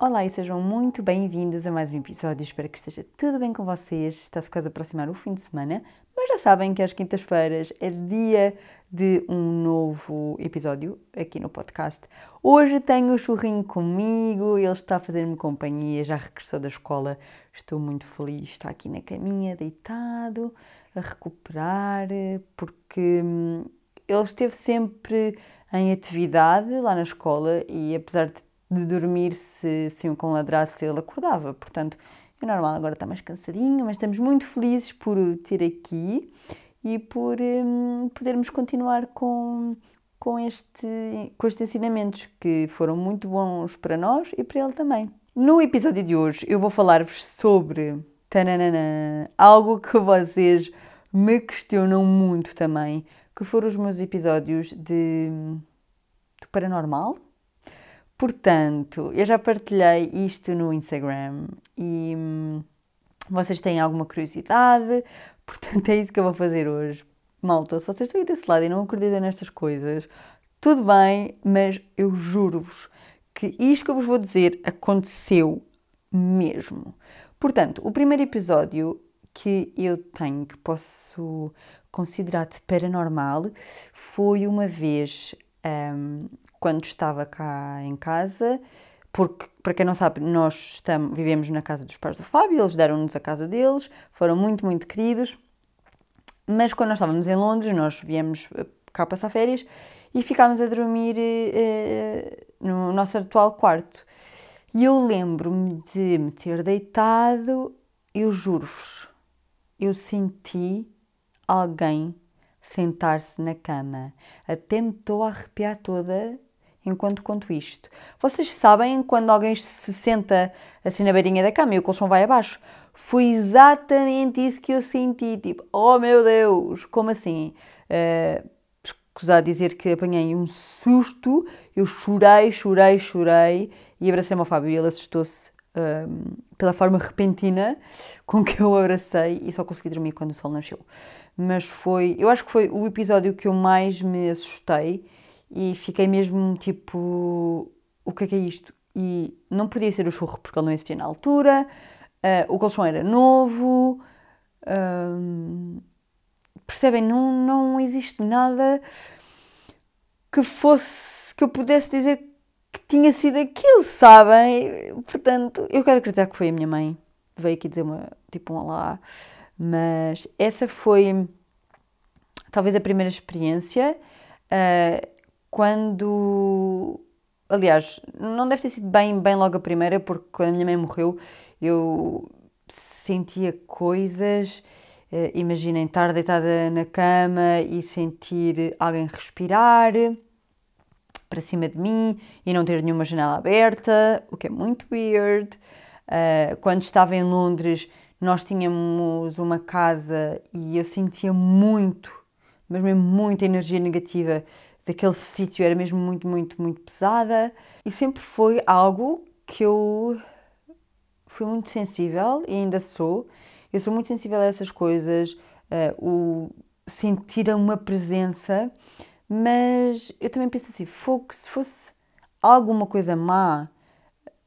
Olá e sejam muito bem-vindos a mais um episódio. Espero que esteja tudo bem com vocês. Está-se quase a aproximar o fim de semana, mas já sabem que às quintas-feiras é dia de um novo episódio aqui no podcast. Hoje tenho o churrinho comigo, ele está a fazer-me companhia, já regressou da escola. Estou muito feliz, está aqui na caminha, deitado, a recuperar, porque hum, ele esteve sempre em atividade lá na escola e apesar de, de dormir, se, se um cão ladrasse, ele acordava. Portanto, é normal, agora está mais cansadinho, mas estamos muito felizes por o ter aqui e por hum, podermos continuar com, com, este, com estes ensinamentos que foram muito bons para nós e para ele também. No episódio de hoje eu vou falar-vos sobre tananana, algo que vocês me questionam muito também, que foram os meus episódios de, de paranormal. Portanto, eu já partilhei isto no Instagram e hum, vocês têm alguma curiosidade, portanto é isso que eu vou fazer hoje. Malta, se vocês estão aí desse lado e não acreditam nestas coisas, tudo bem, mas eu juro-vos que isto que eu vos vou dizer aconteceu mesmo. Portanto, o primeiro episódio que eu tenho que posso considerar de paranormal foi uma vez um, quando estava cá em casa, porque, para quem não sabe, nós estamos, vivemos na casa dos pais do Fábio, eles deram-nos a casa deles, foram muito, muito queridos, mas quando nós estávamos em Londres, nós viemos eh, cá passar férias e ficámos a dormir eh, no nosso atual quarto. E eu lembro-me de me ter deitado, eu juro-vos, eu senti alguém sentar-se na cama. Até me estou a arrepiar toda enquanto conto isto. Vocês sabem quando alguém se senta assim na beirinha da cama e o colchão vai abaixo? Foi exatamente isso que eu senti. Tipo, oh meu Deus, como assim? Uh, escusar dizer que apanhei um susto, eu chorei, chorei, chorei e abracei-me ao Fábio e ele assustou-se um, pela forma repentina com que eu abracei e só consegui dormir quando o sol nasceu. Mas foi, eu acho que foi o episódio que eu mais me assustei e fiquei mesmo tipo: o que é que é isto? E não podia ser o churro porque ele não existia na altura, uh, o colchão era novo. Um, percebem? Não, não existe nada que fosse, que eu pudesse dizer que tinha sido aquilo, sabem? Portanto, eu quero acreditar que foi a minha mãe. Veio aqui dizer uma, tipo um olá. Mas essa foi talvez a primeira experiência. Uh, quando. Aliás, não deve ter sido bem, bem logo a primeira, porque quando a minha mãe morreu eu sentia coisas Uh, imaginem estar deitada na cama e sentir alguém respirar para cima de mim e não ter nenhuma janela aberta, o que é muito weird. Uh, quando estava em Londres, nós tínhamos uma casa e eu sentia muito, mesmo muita energia negativa daquele sítio, era mesmo muito, muito, muito pesada. E sempre foi algo que eu fui muito sensível e ainda sou eu sou muito sensível a essas coisas, uh, o sentir uma presença, mas eu também penso assim: se fosse alguma coisa má,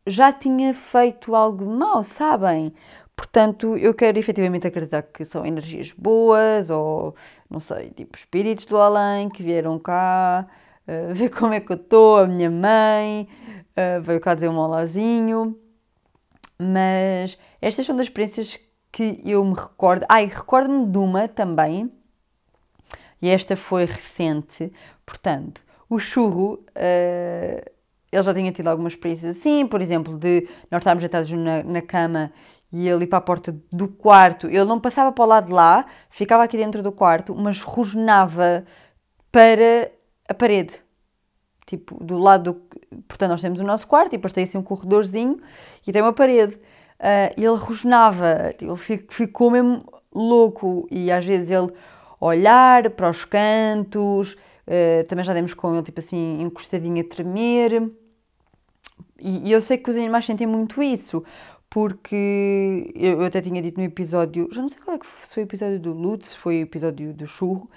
já tinha feito algo mau, sabem? Portanto, eu quero efetivamente acreditar que são energias boas ou, não sei, tipo espíritos do além que vieram cá uh, ver como é que eu estou, a minha mãe uh, veio cá dizer um olazinho. Mas estas são das experiências que eu me recordo. Ai, recordo-me de uma também, e esta foi recente, portanto, o churro. Uh, ele já tinha tido algumas experiências assim, por exemplo, de nós estarmos deitados na, na cama e ele ir para a porta do quarto. Ele não passava para o lado de lá, ficava aqui dentro do quarto, mas rosnava para a parede. Tipo, do lado do... Portanto, nós temos o nosso quarto e depois tem assim um corredorzinho e tem uma parede uh, ele rosnava, ele ficou mesmo louco e às vezes ele olhar para os cantos, uh, também já demos com ele tipo assim encostadinho a tremer. E, e eu sei que os animais sentem muito isso, porque eu, até tinha dito no episódio, já não sei qual é que foi o episódio do Lutz, foi o episódio do churro,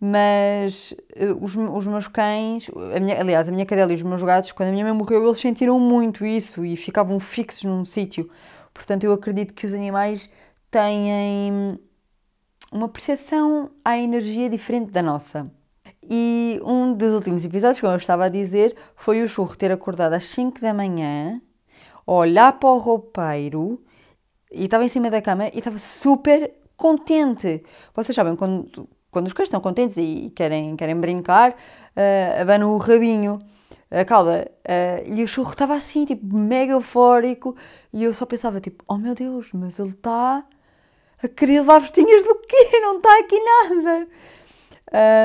mas uh, os, os meus cães, a minha, aliás, a minha cadela e os meus gatos, quando a minha mãe morreu, eles sentiram muito isso e ficavam fixos num sítio. Portanto, eu acredito que os animais têm uma percepção à energia diferente da nossa. E um dos últimos episódios, como eu estava a dizer, foi o churro ter acordado às 5 da manhã, olhar para o roupeiro e estava em cima da cama e estava super contente. Vocês sabem, quando, quando os cães estão contentes e querem, querem brincar, uh, abanam o rabinho, a cauda, uh, e o churro estava assim, tipo, mega eufórico, e eu só pensava, tipo, oh meu Deus, mas ele está a querer levar vestinhas do quê? Não está aqui nada.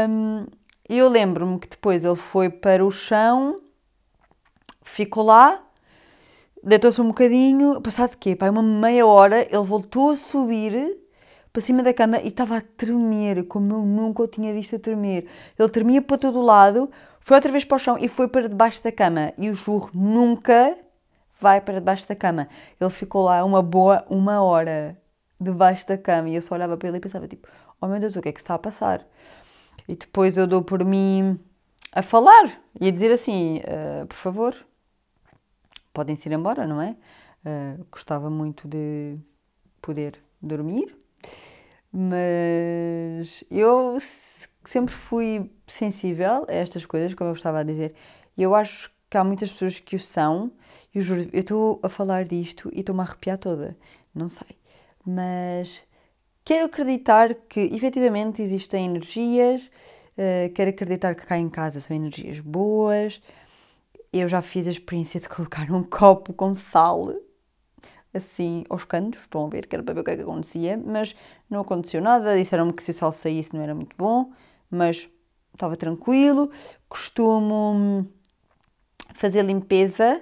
Um, eu lembro-me que depois ele foi para o chão, ficou lá, deitou-se um bocadinho, passado quê? Pai, uma meia hora, ele voltou a subir para cima da cama e estava a tremer, como eu nunca o tinha visto a tremer. Ele tremia para todo lado, foi outra vez para o chão e foi para debaixo da cama. E o churro nunca vai para debaixo da cama. Ele ficou lá uma boa uma hora debaixo da cama e eu só olhava para ele e pensava tipo, oh meu Deus, o que é que está a passar? E depois eu dou por mim a falar e a dizer assim, uh, por favor, podem-se ir embora, não é? Uh, gostava muito de poder dormir, mas eu sempre fui sensível a estas coisas, como eu estava a dizer, e eu acho que há muitas pessoas que o são, e eu juro, eu estou a falar disto e estou-me a arrepiar toda, não sei, mas quero acreditar que efetivamente existem energias, uh, quero acreditar que cá em casa são energias boas, eu já fiz a experiência de colocar um copo com sal assim aos cantos, estão a ver, que era para ver o que é que acontecia, mas não aconteceu nada, disseram-me que se o sal saísse não era muito bom, mas estava tranquilo. Costumo fazer limpeza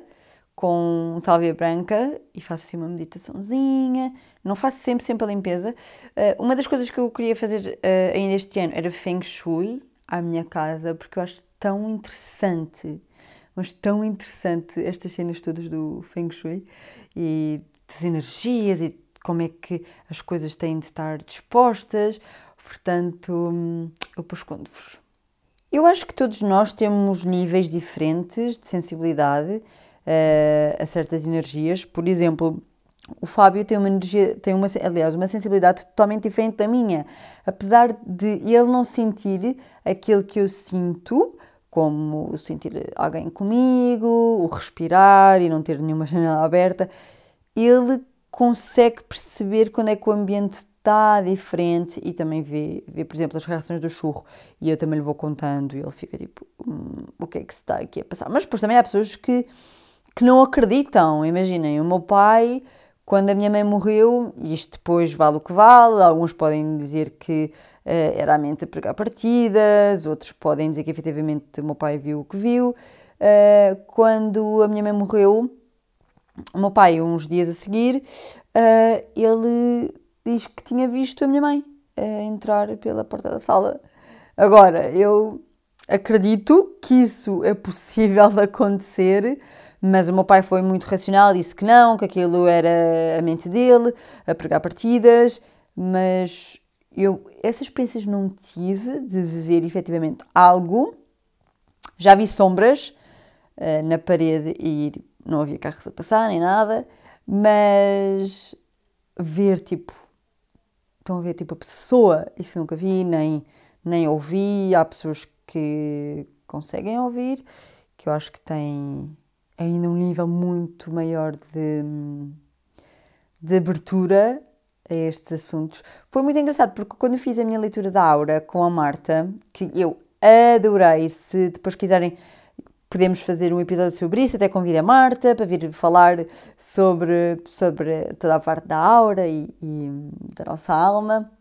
com sálvia branca e faço assim uma meditaçãozinha. Não faço sempre, sempre a limpeza. Uh, uma das coisas que eu queria fazer uh, ainda este ano era Feng Shui à minha casa, porque eu acho tão interessante mas tão interessante estas cenas todas do Feng Shui e das energias e como é que as coisas têm de estar dispostas. Portanto, eu depois conto-vos. Eu acho que todos nós temos níveis diferentes de sensibilidade uh, a certas energias. Por exemplo, o Fábio tem uma energia, tem uma, aliás, uma sensibilidade totalmente diferente da minha. Apesar de ele não sentir aquilo que eu sinto, como sentir alguém comigo, o respirar e não ter nenhuma janela aberta, ele consegue perceber quando é que o ambiente está diferente e também vê, vê, por exemplo, as reações do churro e eu também lhe vou contando e ele fica tipo, hum, o que é que se está aqui a passar? Mas depois também há pessoas que, que não acreditam, imaginem, o meu pai, quando a minha mãe morreu, e isto depois vale o que vale, alguns podem dizer que era a mente a pregar partidas, outros podem dizer que efetivamente o meu pai viu o que viu. Uh, quando a minha mãe morreu, o meu pai, uns dias a seguir, uh, ele diz que tinha visto a minha mãe entrar pela porta da sala. Agora, eu acredito que isso é possível de acontecer, mas o meu pai foi muito racional, disse que não, que aquilo era a mente dele, a pregar partidas, mas eu essas experiências não tive de ver efetivamente algo. Já vi sombras uh, na parede e não havia carros a passar nem nada, mas ver tipo. Estão a ver tipo a pessoa, isso nunca vi, nem, nem ouvi. Há pessoas que conseguem ouvir, que eu acho que têm ainda um nível muito maior de, de abertura a estes assuntos. Foi muito engraçado porque quando fiz a minha leitura da aura com a Marta, que eu adorei, se depois quiserem podemos fazer um episódio sobre isso, até convido a Marta para vir falar sobre, sobre toda a parte da aura e, e da nossa alma.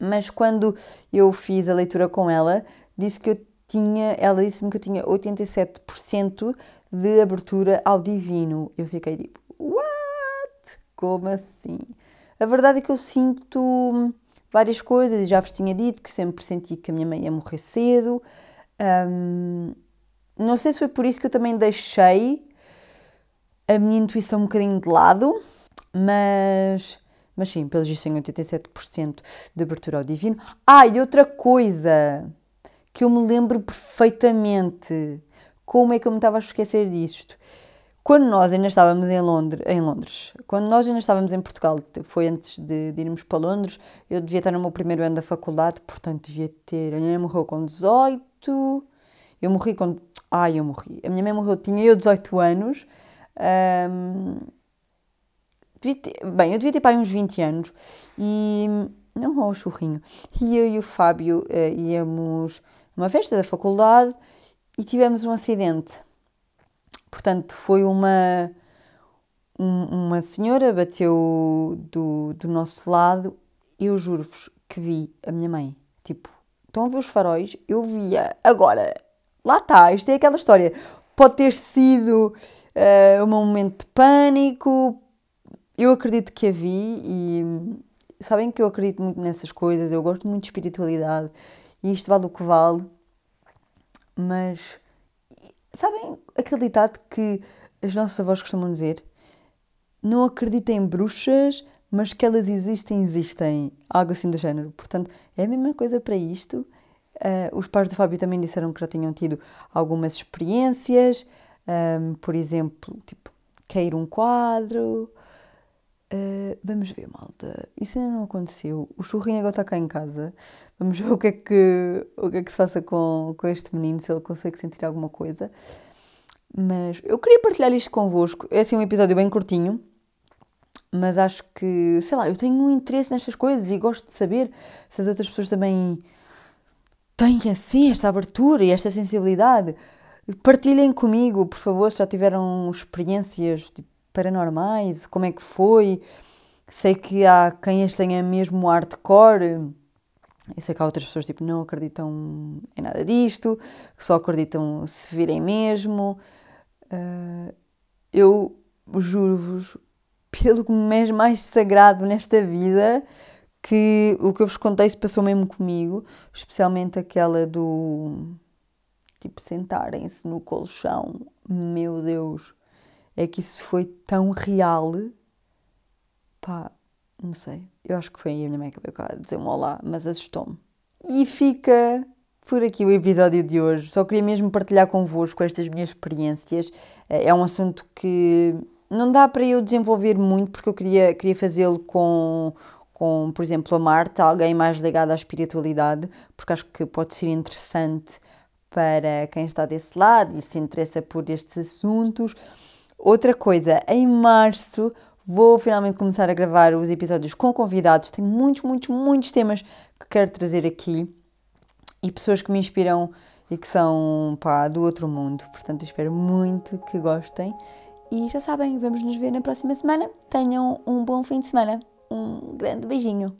Mas quando eu fiz a leitura com ela, disse que eu tinha, ela disse-me que eu tinha 87% de abertura ao divino. Eu fiquei tipo, what? Como assim? A verdade é que eu sinto várias coisas e já vos tinha dito que sempre senti que a minha mãe ia morrer cedo. Um, não sei se foi por isso que eu também deixei a minha intuição um bocadinho de lado, mas, Mas sim, pelos vistos tem 87% de abertura ao divino. Ah, e outra coisa que eu me lembro perfeitamente. Como é que eu me estava a esquecer disto? Quando nós ainda estávamos em Londres, em Londres, quando nós ainda estávamos em Portugal, foi antes de, de, irmos para Londres, eu devia estar no meu primeiro ano da faculdade, portanto devia ter. A minha mãe morreu com 18, eu morri com. Ai, eu morri. A minha mãe morreu, tinha eu 18 anos. Um, ter, bem, eu devia ter pai uns 20 anos e. Não, oh, churrinho. E eu e o Fábio uh, íamos a uma festa da faculdade e tivemos um acidente Portanto, foi uma, um, uma senhora bateu do, do nosso lado. Eu juro-vos que vi a minha mãe. Tipo, estão a ver os faróis? Eu via. Agora, lá está, isto é aquela história. Pode ter sido uh, um momento de pânico. Eu acredito que a vi e sabem que eu acredito muito nessas coisas. Eu gosto muito de espiritualidade e isto vale o que vale. Mas Sabem aquele ditado que as nossas avós costumam dizer? Não acreditem em bruxas, mas que elas existem, existem. Algo assim do género. Portanto, é a mesma coisa para isto. Uh, os pais do Fábio também disseram que já tinham tido algumas experiências, um, por exemplo, tipo, cair um quadro. Uh, vamos ver, malta. Isso ainda não aconteceu. O churrinho agora está cá em casa. Vamos ver o que é que, o que, é que se faça com, com este menino, se ele consegue sentir alguma coisa. Mas eu queria partilhar isto convosco. É assim um episódio bem curtinho, mas acho que, sei lá, eu tenho um interesse nestas coisas e gosto de saber se as outras pessoas também têm assim esta abertura e esta sensibilidade. Partilhem comigo, por favor, se já tiveram experiências tipo, paranormais, como é que foi. Sei que há quem as tenha mesmo hardcore eu sei que há outras pessoas tipo, não acreditam em nada disto, que só acreditam se virem mesmo. Uh, eu juro-vos, pelo que me é mais sagrado nesta vida, que o que eu vos contei se passou mesmo comigo, especialmente aquela do tipo sentarem-se no colchão. Meu Deus, é que isso foi tão real. Pá, não sei. Eu acho que foi a minha mãe que veio cá dizer um olá, mas assustou-me. E fica por aqui o episódio de hoje. Só queria mesmo partilhar convosco estas minhas experiências. É um assunto que não dá para eu desenvolver muito, porque eu queria, queria fazê-lo com, com, por exemplo, a Marta, alguém mais ligado à espiritualidade, porque acho que pode ser interessante para quem está desse lado e se interessa por estes assuntos. Outra coisa, em março Vou finalmente começar a gravar os episódios com convidados. Tenho muitos, muitos, muitos temas que quero trazer aqui e pessoas que me inspiram e que são pá, do outro mundo. Portanto, espero muito que gostem. E já sabem, vamos nos ver na próxima semana. Tenham um bom fim de semana. Um grande beijinho.